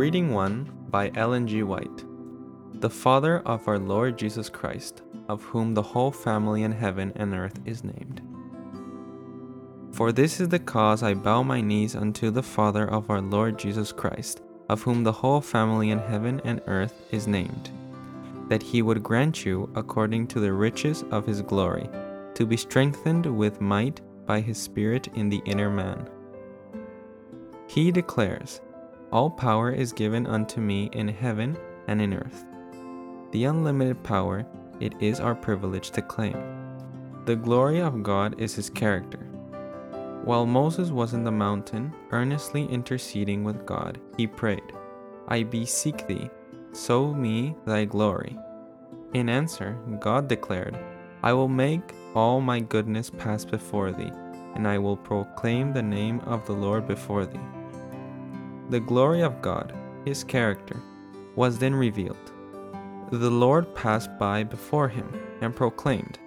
Reading 1 by Ellen G. White. The Father of our Lord Jesus Christ, of whom the whole family in heaven and earth is named. For this is the cause I bow my knees unto the Father of our Lord Jesus Christ, of whom the whole family in heaven and earth is named, that he would grant you, according to the riches of his glory, to be strengthened with might by his Spirit in the inner man. He declares, All power is given unto me in heaven and in earth. The unlimited power it is our privilege to claim. The glory of God is his character while Moses was in the mountain, earnestly interceding with God, he prayed, I beseech thee, show me thy glory. In answer, God declared, I will make all my goodness pass before thee, and I will proclaim the name of the Lord before thee. The glory of God, his character, was then revealed. The Lord passed by before him and proclaimed,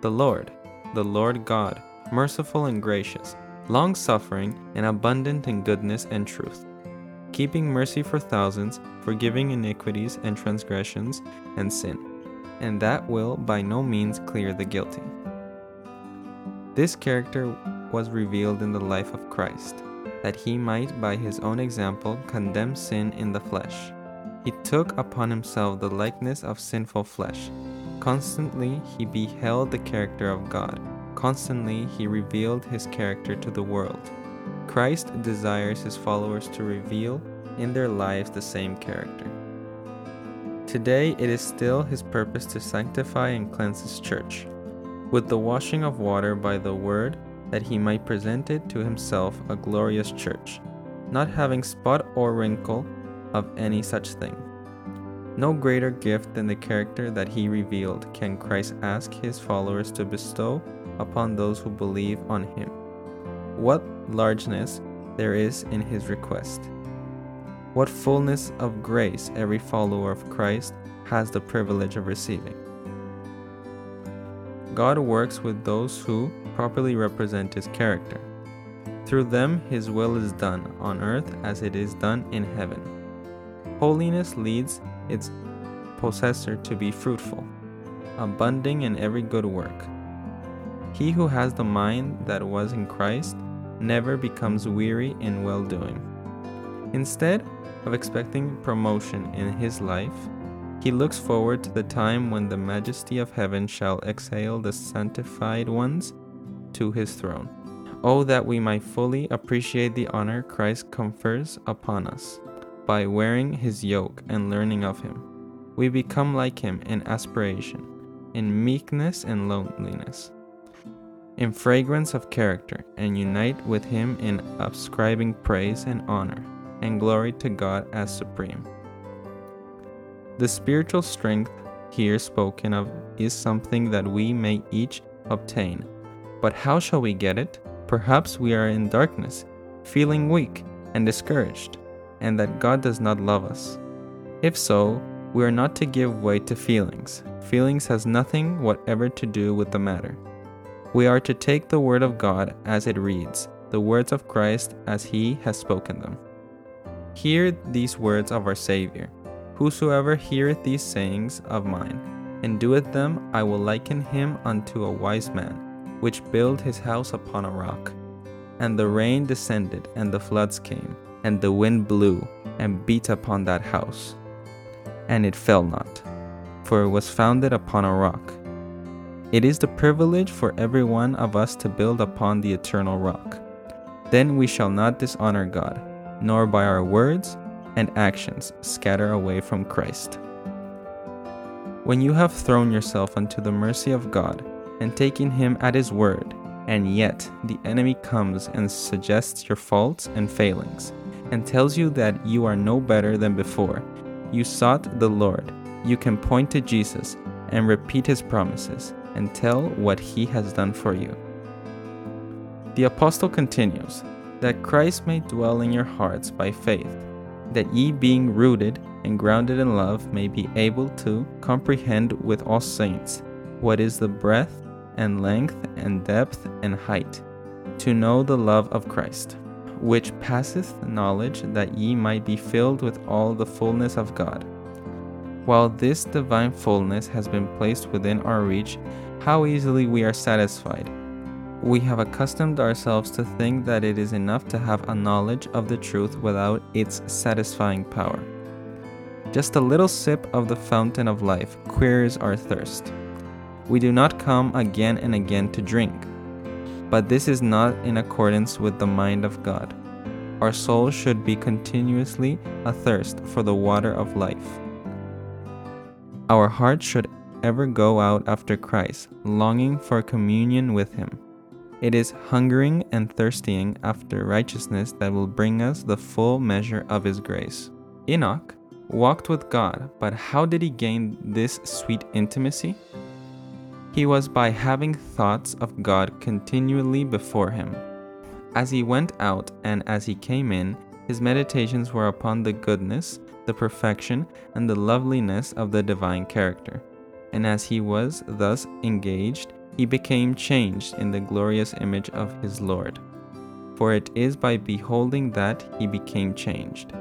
The Lord, the Lord God, merciful and gracious long suffering, and abundant in goodness and truth, keeping mercy for thousands, forgiving iniquities and transgressions and sin, and that will by no means clear the guilty. This character was revealed in the life of Christ, that he might by his own example condemn sin in the flesh. He took upon himself the likeness of sinful flesh. Constantly he beheld the character of God Constantly, he revealed his character to the world. Christ desires his followers to reveal in their lives the same character. Today, it is still his purpose to sanctify and cleanse his church with the washing of water by the word, that he might present it to himself a glorious church, not having spot or wrinkle of any such thing. No greater gift than the character that he revealed can Christ ask his followers to bestow upon those who believe on him. What largeness there is in his request! What fullness of grace every follower of Christ has the privilege of receiving! God works with those who properly represent his character. Through them, his will is done on earth as it is done in heaven. Holiness leads its possessor to be fruitful, abounding in every good work. He who has the mind that was in Christ never becomes weary in well doing. Instead of expecting promotion in his life, he looks forward to the time when the majesty of heaven shall exhale the sanctified ones to his throne. Oh, that we might fully appreciate the honor Christ confers upon us by wearing his yoke and learning of him. We become like him in aspiration, in meekness and loneliness in fragrance of character, and unite with him in ascribing praise and honor and glory to God as supreme. The spiritual strength here spoken of is something that we may each obtain. But how shall we get it? Perhaps we are in darkness, feeling weak and discouraged, and that God does not love us. If so, we are not to give way to feelings. Feelings has nothing whatever to do with the matter. We are to take the word of God as it reads, the words of Christ as he has spoken them. Hear these words of our Saviour Whosoever heareth these sayings of mine, and doeth them, I will liken him unto a wise man, which built his house upon a rock. And the rain descended, and the floods came, and the wind blew, and beat upon that house. And it fell not, for it was founded upon a rock. It is the privilege for every one of us to build upon the eternal rock. Then we shall not dishonor God, nor by our words and actions scatter away from Christ. When you have thrown yourself unto the mercy of God and taking Him at His word, and yet the enemy comes and suggests your faults and failings, and tells you that you are no better than before, you sought the Lord, you can point to Jesus and repeat His promises and tell what he has done for you. The apostle continues, that Christ may dwell in your hearts by faith, that ye being rooted and grounded in love may be able to comprehend with all saints what is the breadth and length and depth and height, to know the love of Christ, which passeth knowledge, that ye might be filled with all the fullness of God. While this divine fullness has been placed within our reach, how easily we are satisfied. We have accustomed ourselves to think that it is enough to have a knowledge of the truth without its satisfying power. Just a little sip of the fountain of life queers our thirst. We do not come again and again to drink. But this is not in accordance with the mind of God. Our soul should be continuously athirst for the water of life. Our heart should ever go out after Christ, longing for communion with Him. It is hungering and thirsting after righteousness that will bring us the full measure of His grace. Enoch walked with God, but how did he gain this sweet intimacy? He was by having thoughts of God continually before him. As he went out and as he came in, his meditations were upon the goodness, the perfection, and the loveliness of the divine character. And as he was thus engaged, he became changed in the glorious image of his Lord. For it is by beholding that he became changed.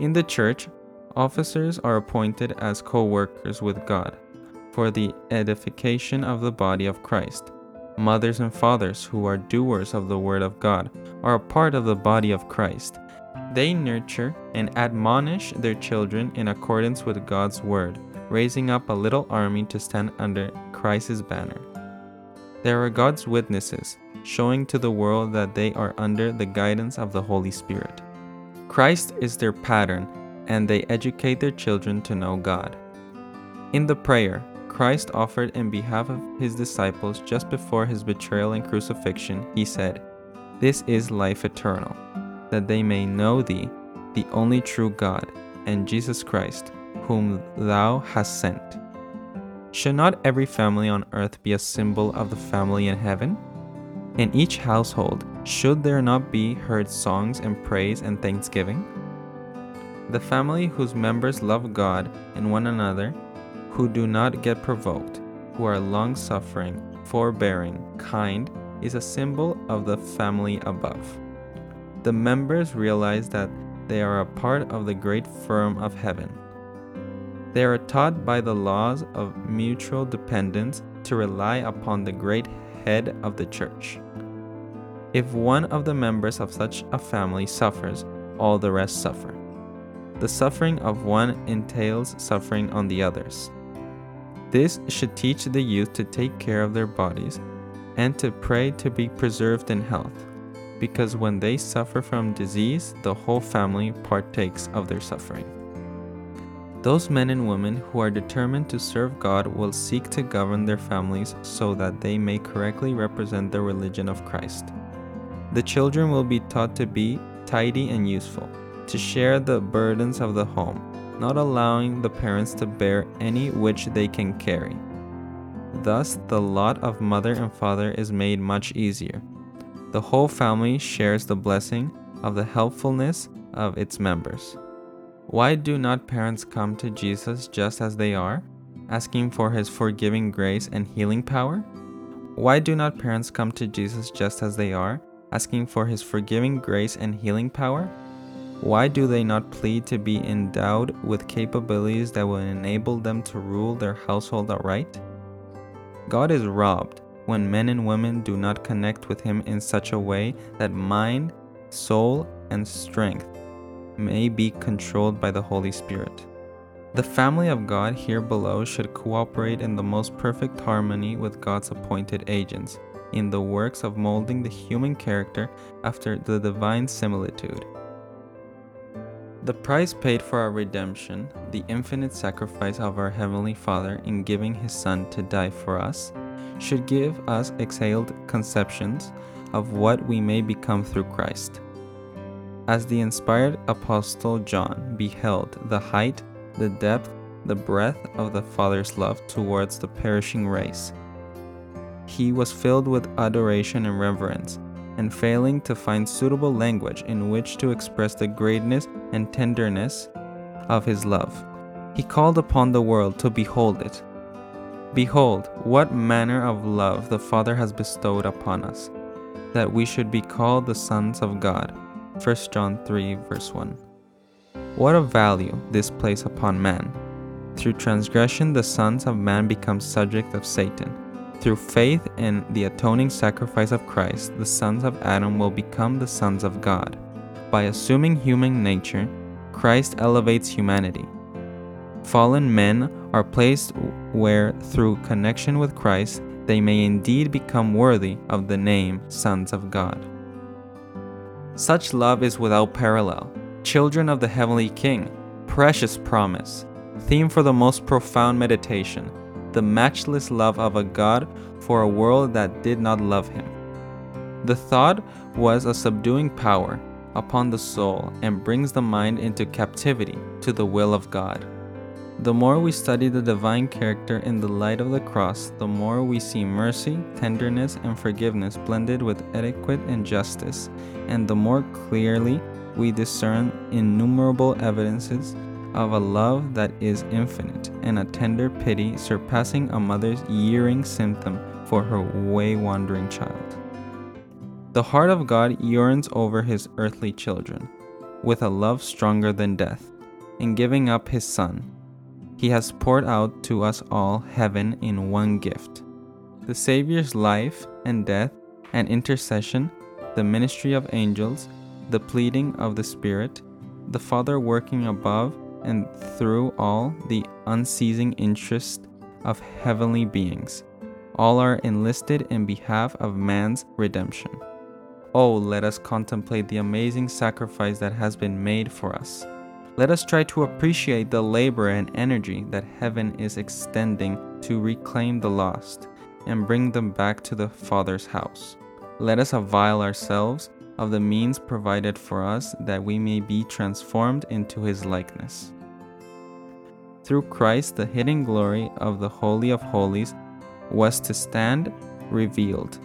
In the church, officers are appointed as co workers with God for the edification of the body of Christ. Mothers and fathers who are doers of the Word of God are a part of the body of Christ. They nurture and admonish their children in accordance with God's Word, raising up a little army to stand under Christ's banner. They are God's witnesses, showing to the world that they are under the guidance of the Holy Spirit. Christ is their pattern, and they educate their children to know God. In the prayer, Christ offered in behalf of his disciples just before his betrayal and crucifixion, he said, This is life eternal, that they may know thee, the only true God, and Jesus Christ, whom thou hast sent. Should not every family on earth be a symbol of the family in heaven? In each household, should there not be heard songs and praise and thanksgiving? The family whose members love God and one another who do not get provoked, who are long suffering, forbearing, kind, is a symbol of the family above. The members realize that they are a part of the great firm of heaven. They are taught by the laws of mutual dependence to rely upon the great head of the church. If one of the members of such a family suffers, all the rest suffer. The suffering of one entails suffering on the others. This should teach the youth to take care of their bodies and to pray to be preserved in health, because when they suffer from disease, the whole family partakes of their suffering. Those men and women who are determined to serve God will seek to govern their families so that they may correctly represent the religion of Christ. The children will be taught to be tidy and useful, to share the burdens of the home, not allowing the parents to bear any which they can carry. Thus, the lot of mother and father is made much easier. The whole family shares the blessing of the helpfulness of its members. Why do not parents come to Jesus just as they are, asking for his forgiving grace and healing power? Why do not parents come to Jesus just as they are, asking for his forgiving grace and healing power? Why do they not plead to be endowed with capabilities that will enable them to rule their household aright? God is robbed when men and women do not connect with Him in such a way that mind, soul, and strength may be controlled by the Holy Spirit. The family of God here below should cooperate in the most perfect harmony with God's appointed agents in the works of molding the human character after the divine similitude. The price paid for our redemption, the infinite sacrifice of our Heavenly Father in giving His Son to die for us, should give us exhaled conceptions of what we may become through Christ. As the inspired Apostle John beheld the height, the depth, the breadth of the Father's love towards the perishing race, he was filled with adoration and reverence and failing to find suitable language in which to express the greatness and tenderness of his love. He called upon the world to behold it. Behold, what manner of love the Father has bestowed upon us, that we should be called the sons of God. 1 John 3, verse 1. What a value this place upon man. Through transgression, the sons of man become subject of Satan. Through faith in the atoning sacrifice of Christ, the sons of Adam will become the sons of God. By assuming human nature, Christ elevates humanity. Fallen men are placed where, through connection with Christ, they may indeed become worthy of the name sons of God. Such love is without parallel. Children of the Heavenly King, precious promise, theme for the most profound meditation, the matchless love of a God for a world that did not love him. The thought was a subduing power upon the soul and brings the mind into captivity to the will of God. The more we study the divine character in the light of the cross, the more we see mercy, tenderness, and forgiveness blended with etiquette and justice, and the more clearly we discern innumerable evidences of a love that is infinite and a tender pity surpassing a mother's yearning symptom for her way wandering child. The heart of God yearns over his earthly children with a love stronger than death. In giving up his Son, he has poured out to us all heaven in one gift. The Savior's life and death and intercession, the ministry of angels, the pleading of the Spirit, the Father working above and through all the unceasing interest of heavenly beings. All are enlisted in behalf of man's redemption. Oh, let us contemplate the amazing sacrifice that has been made for us. Let us try to appreciate the labor and energy that heaven is extending to reclaim the lost and bring them back to the Father's house. Let us avail ourselves of the means provided for us that we may be transformed into His likeness. Through Christ, the hidden glory of the Holy of Holies was to stand revealed.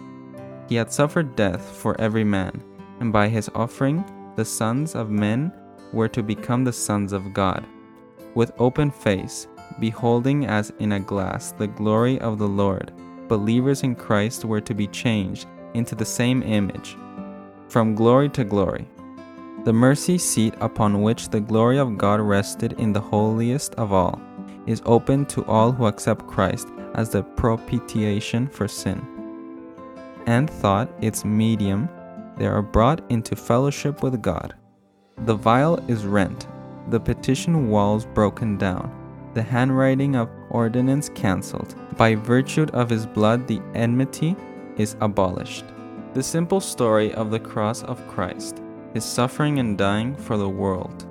He had suffered death for every man, and by his offering, the sons of men were to become the sons of God. With open face, beholding as in a glass the glory of the Lord, believers in Christ were to be changed into the same image, from glory to glory. The mercy seat upon which the glory of God rested in the holiest of all is open to all who accept Christ as the propitiation for sin. And thought its medium, they are brought into fellowship with God. The vial is rent, the petition walls broken down, the handwriting of ordinance cancelled. By virtue of his blood, the enmity is abolished. The simple story of the cross of Christ, his suffering and dying for the world,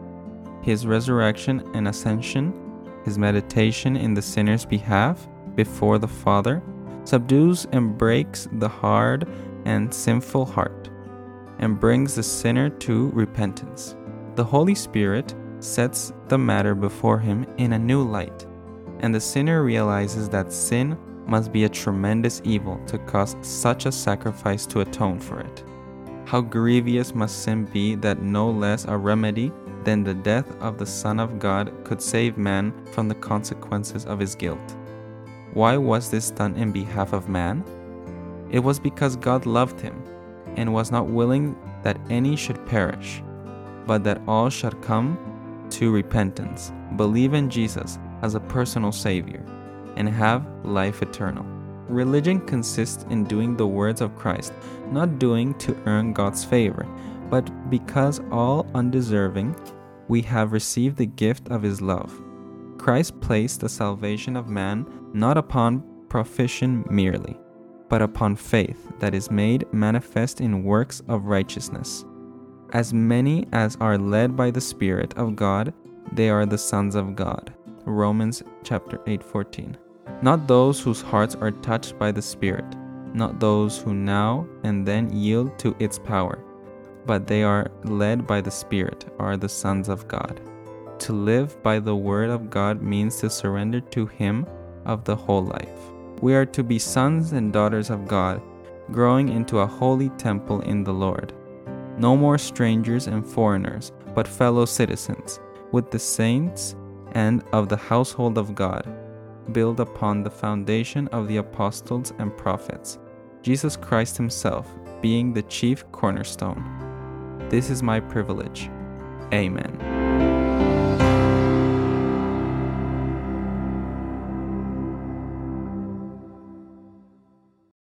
his resurrection and ascension, his meditation in the sinner's behalf before the Father, subdues and breaks the hard and sinful heart, and brings the sinner to repentance. The Holy Spirit sets the matter before him in a new light, and the sinner realizes that sin must be a tremendous evil to cause such a sacrifice to atone for it. How grievous must sin be that no less a remedy than the death of the Son of God could save man from the consequences of his guilt. Why was this done in behalf of man? It was because God loved him and was not willing that any should perish but that all should come to repentance, believe in Jesus as a personal Savior, and have life eternal. Religion consists in doing the words of Christ, not doing to earn God's favor, but because all undeserving, we have received the gift of His love. Christ placed the salvation of man not upon profession merely, but upon faith that is made manifest in works of righteousness. As many as are led by the Spirit of God, they are the sons of God. Romans chapter 8:14. Not those whose hearts are touched by the Spirit, not those who now and then yield to its power, but they are led by the Spirit are the sons of God. To live by the word of God means to surrender to him of the whole life. We are to be sons and daughters of God, growing into a holy temple in the Lord no more strangers and foreigners, but fellow citizens, with the saints and of the household of God, build upon the foundation of the apostles and prophets, Jesus Christ Himself being the chief cornerstone. This is my privilege. Amen.